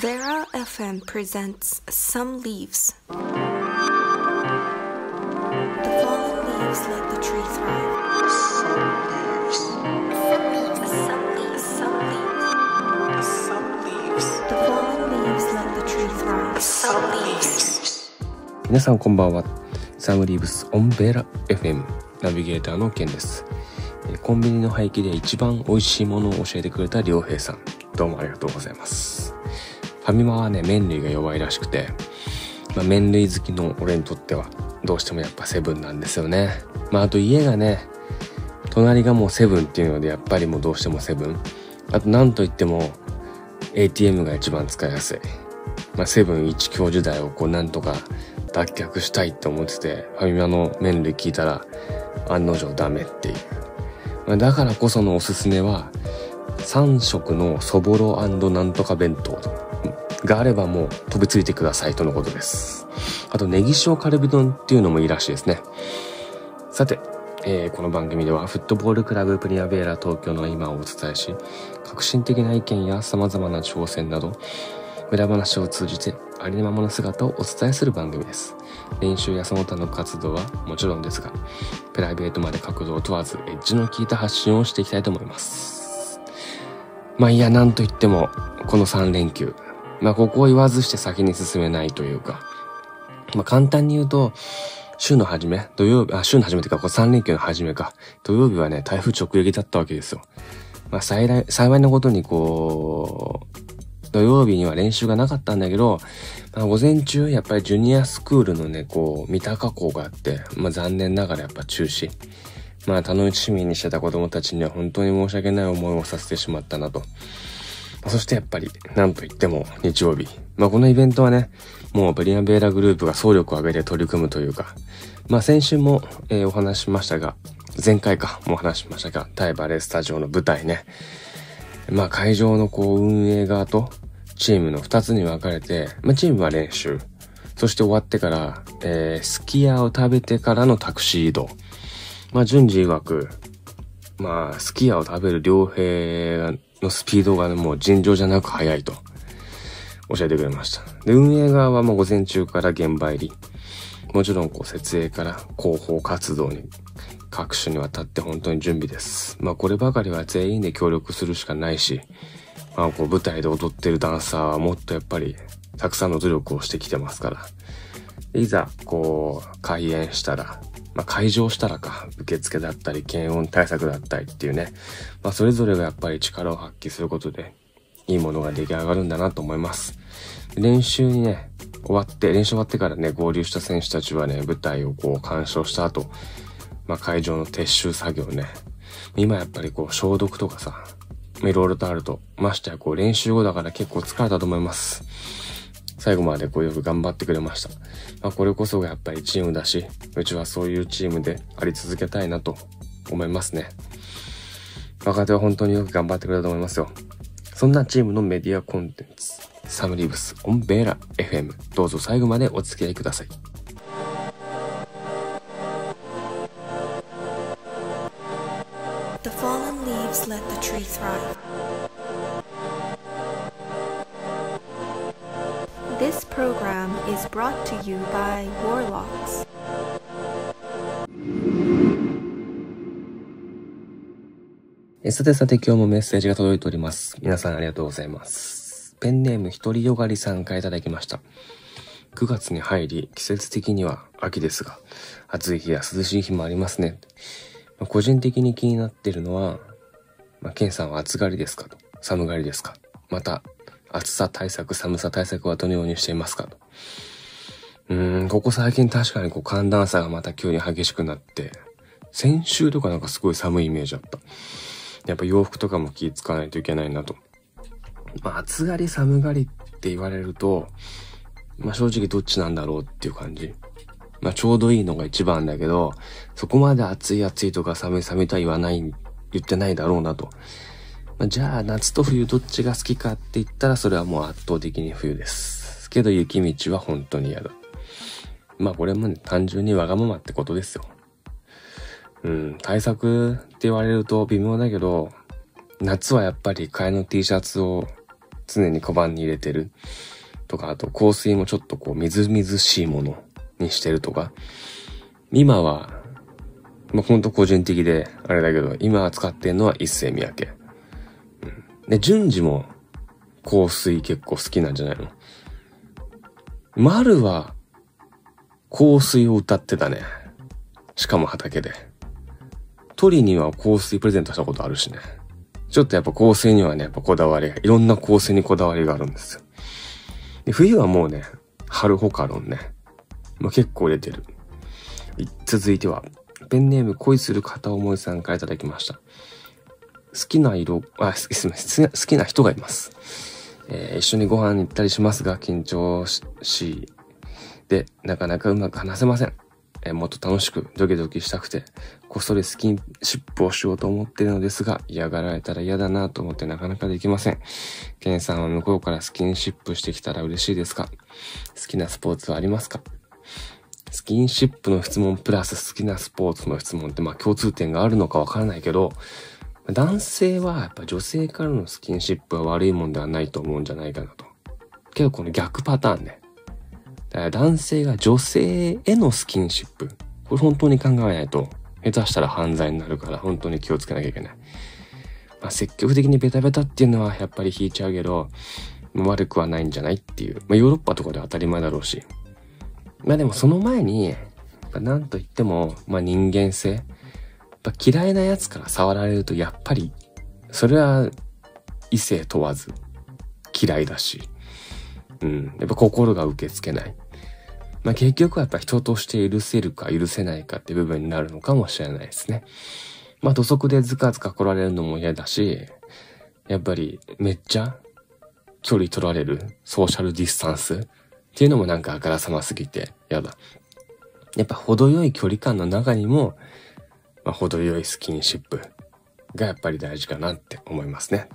Vera FM presents Some Leaves. The fallen leaves let the tree thrive. Some leaves, some leaves. Some leaves. The fallen leaves let the tree thrive. Some leaves. 皆さんこんばんはサムリーブスオンベラ FM ナビゲーターのケンですコンビニの廃棄で一番美味しいものを教えてくれた良平さんどうもありがとうございますファミマはね麺類が弱いらしくて、まあ、麺類好きの俺にとってはどうしてもやっぱセブンなんですよね。まああと家がね隣がもうセブンっていうのでやっぱりもうどうしてもセブン。あと何と言っても ATM が一番使いやすい。まあ、セブン一強時代をこうなんとか脱却したいって思ってて、ファミマの麺類聞いたら案の定ダメっていう。まあ、だからこそのおすすめは、3食のそぼろなんとか弁当と。があればもう飛びついてくださいとのことです。あと、ネギ塩カルビ丼っていうのもいいらしいですね。さて、えーこの番組ではフットボールクラブプリアベーラ東京の今をお伝えし、革新的な意見や様々な挑戦など、裏話を通じてありのままの姿をお伝えする番組です。練習やその他の活動はもちろんですが、プライベートまで角度を問わず、エッジの効いた発信をしていきたいと思います。まあいや、なんといっても、この3連休。まあここを言わずして先に進めないというか、まあ簡単に言うと、週の初め、土曜日、あ、週の初めというか、こう3連休の初めか、土曜日はね、台風直撃だったわけですよ。まあ幸い、幸いなことにこう、土曜日には練習がなかったんだけど、まあ、午前中やっぱりジュニアスクールのね、こう、三鷹校があって、まあ残念ながらやっぱ中止。まあ楽しみにしてた子供たちには本当に申し訳ない思いをさせてしまったなと。そしてやっぱり、なんといっても日曜日。まあこのイベントはね、もうブリアンベーラグループが総力を挙げて取り組むというか、まあ先週も、えーお話しましたが、前回かもお話しましたが、タイバレースタジオの舞台ね。まあ会場のこう運営側とチームの二つに分かれて、まあチームは練習。そして終わってから、えー、スキヤを食べてからのタクシー移動。まあ順次曰く、まあスキヤを食べる良平のスピードがね、もう尋常じゃなく速いと教えてくれました。で、運営側はもう午前中から現場入り。もちろんこう設営から広報活動に各種にわたって本当に準備です。まあこればかりは全員で協力するしかないし、まあこう舞台で踊ってるダンサーはもっとやっぱりたくさんの努力をしてきてますから。いざこう開演したら、まあ会場したらか、受付だったり検温対策だったりっていうね、まあそれぞれがやっぱり力を発揮することでいいものが出来上がるんだなと思います。練習にね、終わって、練習終わってからね、合流した選手たちはね、舞台をこう鑑賞した後、まあ会場の撤収作業ね。今やっぱりこう消毒とかさ、いろいろとあると、ましてやこう練習後だから結構疲れたと思います。最後までこうよく頑張ってくれました。まあこれこそがやっぱりチームだし、うちはそういうチームであり続けたいなと思いますね。若手は本当によく頑張ってくれたと思いますよ。そんなチームのメディアコンテンツ、サムリーブスオンベーラ FM、どうぞ最後までお付き合いください。The fallen leaves let the tree thrive. Is brought to you by Warlocks. さてさて今日もメッセージが届いております。皆さんありがとうございます。ペンネームひとりよがりさんからいただきました。9月に入り、季節的には秋ですが、暑い日や涼しい日もありますね。まあ個人的に気になっているのは、まあ、ケンさんは暑がりですかと寒がりですかまた、暑さ対策、寒さ対策はどのようにしていますかと。うん、ここ最近確かにこう寒暖差がまた急に激しくなって、先週とかなんかすごい寒いイメージあった。やっぱ洋服とかも気使わないといけないなと。まあ、暑がり寒がりって言われると、まあ正直どっちなんだろうっていう感じ。まあちょうどいいのが一番だけど、そこまで暑い暑いとか寒い寒いとは言わない、言ってないだろうなと。まあ、じゃあ夏と冬どっちが好きかって言ったらそれはもう圧倒的に冬です。けど雪道は本当に嫌だ。まあこれもね、単純にわがままってことですよ。うん、対策って言われると微妙だけど、夏はやっぱり替えの T シャツを常に小判に入れてるとか、あと香水もちょっとこう、みずみずしいものにしてるとか、今は、まあ、ほんと個人的で、あれだけど、今使ってるのは一世三宅。うん。で、順次も香水結構好きなんじゃないの？丸は香水を歌ってたね。しかも畑で。鳥には香水プレゼントしたことあるしね。ちょっとやっぱ香水にはね、やっぱこだわりが、いろんな香水にこだわりがあるんですよ。で冬はもうね、春ホカロンね。まあ、結構出てる。続いては、ペンネーム恋する片思いさんからいただきました。好きな色、あ、すみません、好きな人がいます。えー、一緒にご飯に行ったりしますが、緊張し、で、なかなかうまく話せません。え、もっと楽しく、ドキドキしたくて、こっそりスキンシップをしようと思ってるのですが、嫌がられたら嫌だなと思ってなかなかできません。ケンさんは向こうからスキンシップしてきたら嬉しいですか？好きなスポーツはありますか？スキンシップの質問プラス好きなスポーツの質問ってまあ共通点があるのかわからないけど、男性はやっぱ女性からのスキンシップは悪いもんではないと思うんじゃないかなと。けどこの逆パターンね。男性が女性へのスキンシップ。これ本当に考えないと、下手したら犯罪になるから本当に気をつけなきゃいけない。まあ、積極的にベタベタっていうのはやっぱり引いちゃうけど、悪くはないんじゃないっていう。まあ、ヨーロッパとかでは当たり前だろうし。まあでもその前に、なんと言っても、まあ人間性。嫌いなやつから触られるとやっぱり、それは異性問わず嫌いだし、うん、やっぱ心が受け付けない。まあ結局はやっぱ人として許せるか許せないかって部分になるのかもしれないですね。まあ土足でズカズカ来られるのも嫌だし、やっぱりめっちゃ距離取られるソーシャルディスタンスっていうのもなんかあからさますぎて嫌だ。やっぱ程よい距離感の中にも、まあ、程よいスキンシップがやっぱり大事かなって思いますね。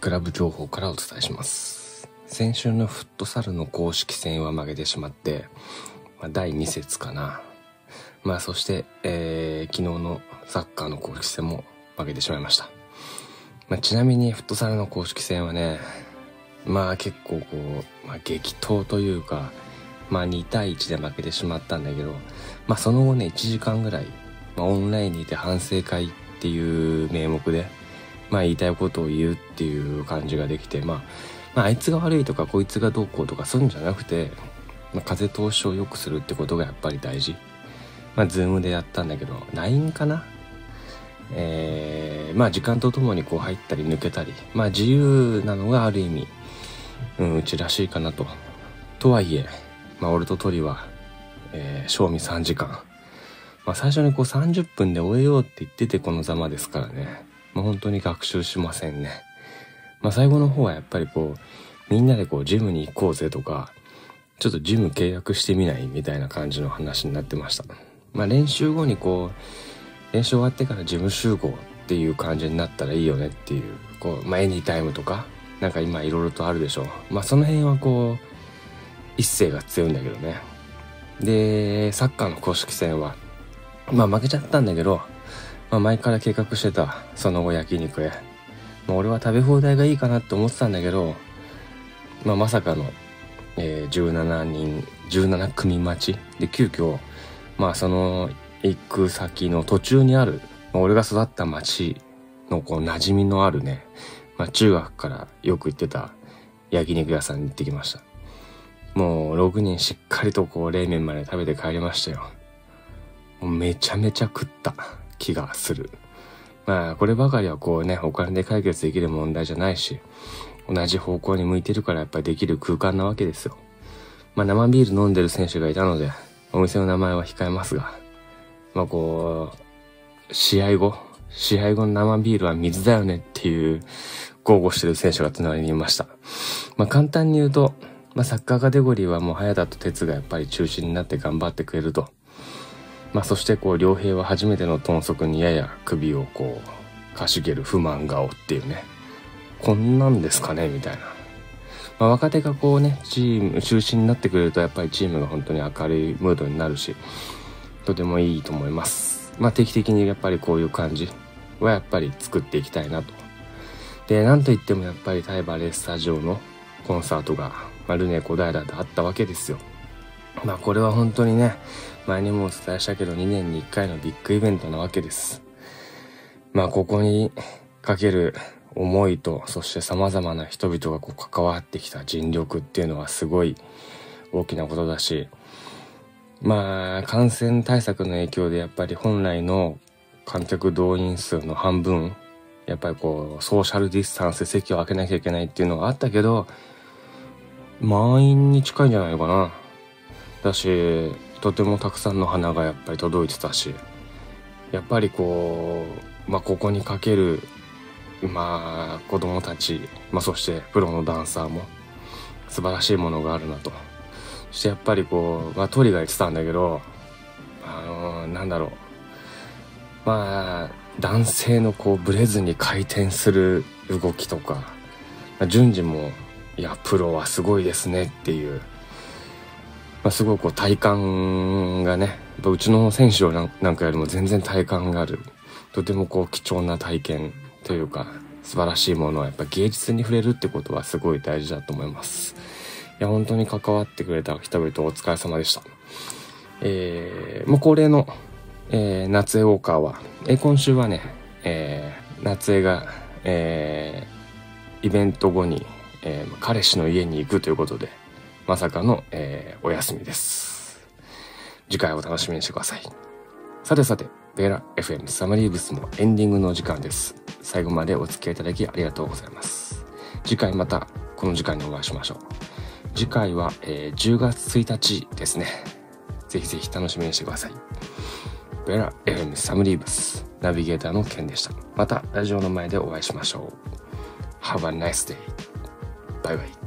クラブ情報からお伝えします。先週のフットサルの公式戦は負けてしまって、まあ、第2節かな。まあそして、えー、昨日のサッカーの公式戦も負けてしまいました。まあ、ちなみにフットサルの公式戦はね、まあ結構こう、まあ、激闘というか、まあ2対1で負けてしまったんだけど、まあその後ね、1時間ぐらい、まあ、オンラインにいて反省会っていう名目で、まあ言いたいことを言うっていう感じができて、まあまあ、あいつが悪いとかこいつがどうこうとかそういうんじゃなくて、まあ、風通しを良くするってことがやっぱり大事。まあ、ズームでやったんだけど、LINE かな？えー、まあ時間とともにこう入ったり抜けたり、まあ自由なのがある意味、うん、うちらしいかなと。とはいえ、まあ俺と鳥は、えー、賞味3時間。まあ最初にこう30分で終えようって言っててこのざまですからね。まあ本当に学習しませんね。まあ最後の方はやっぱりこう、みんなでこうジムに行こうぜとか、ちょっとジム契約してみないみたいな感じの話になってました。まあ練習後にこう、練習終わってからジム集合っていう感じになったらいいよねっていう、こう、まあエニタイムとか、なんか今いろいろとあるでしょう。まあその辺はこう、一斉が強いんだけどね。で、サッカーの公式戦は、まあ負けちゃったんだけど、まあ前から計画してた、その後焼肉へまあ、俺は食べ放題がいいかなって思ってたんだけど、まあ、まさかの、えー、17人、17組待ちで急遽、まあその行く先の途中にある、まあ、俺が育った町のこう馴染みのあるね、まあ中学からよく行ってた焼肉屋さんに行ってきました。もう6人しっかりとこう冷麺まで食べて帰りましたよ。めちゃめちゃ食った気がする。まあ、こればかりはこうね、お金で解決できる問題じゃないし、同じ方向に向いてるからやっぱりできる空間なわけですよ。まあ、生ビール飲んでる選手がいたので、お店の名前は控えますが、まあこう、試合後、試合後の生ビールは水だよねっていう豪語してる選手が隣にいました。まあ簡単に言うと、まあサッカーカテゴリーはもう早田と哲がやっぱり中心になって頑張ってくれると。まあ、そしてこう良平は初めての豚足にやや首をこうかしげる不満顔っていうね。こんなんですかねみたいな。まあ、若手がこうねチーム中心になってくれるとやっぱりチームが本当に明るいムードになるしとてもいいと思います。まあ定期的にやっぱりこういう感じはやっぱり作っていきたいなと。でなんといってもやっぱりタイバレースタジオのコンサートが、まあ、ルネ小平であったわけですよ。まあこれは本当にね前にもお伝えしたけど2年に1回のビッグイベントなわけです。まあここにかける思いとそして様々な人々がこう関わってきた尽力っていうのはすごい大きなことだしまあ感染対策の影響でやっぱり本来の観客動員数の半分やっぱりこうソーシャルディスタンスで席を空けなきゃいけないっていうのがあったけど満員に近いんじゃないかな。だしとてもたくさんの花がやっぱり届いてたしやっぱりこう、まあ、ここにかけるまあ子供たち、まあ、そしてプロのダンサーも素晴らしいものがあるなと。そしてやっぱりこう、まあ、トリが言ってたんだけどあのー、なんだろう。まあ男性のこうブレずに回転する動きとか、まあ、順次もいやプロはすごいですねっていう、まあ、すごい体感がねうちの選手なんかよりも全然体感があるとてもこう貴重な体験というか素晴らしいものはやっぱ芸術に触れるってことはすごい大事だと思います。いや、本当に関わってくれた人々お疲れ様でした。えー、もう恒例の、えー、夏江ウォーカーは、えー、今週はね、えー、夏江が、えー、イベント後に、えー、彼氏の家に行くということで、まさかの、えー、お休みです。次回お楽しみにしてください。さてさて、ベーラ FM サマリーブスもエンディングの時間です。最後までお付き合いいただきありがとうございます。次回またこの時間にお会いしましょう。次回は、えー、10月1日ですね。ぜひぜひ楽しみにしてください。ベラ FM サムリーブスナビゲーターのケンでした。またラジオの前でお会いしましょう。Have a nice day. バイバイ。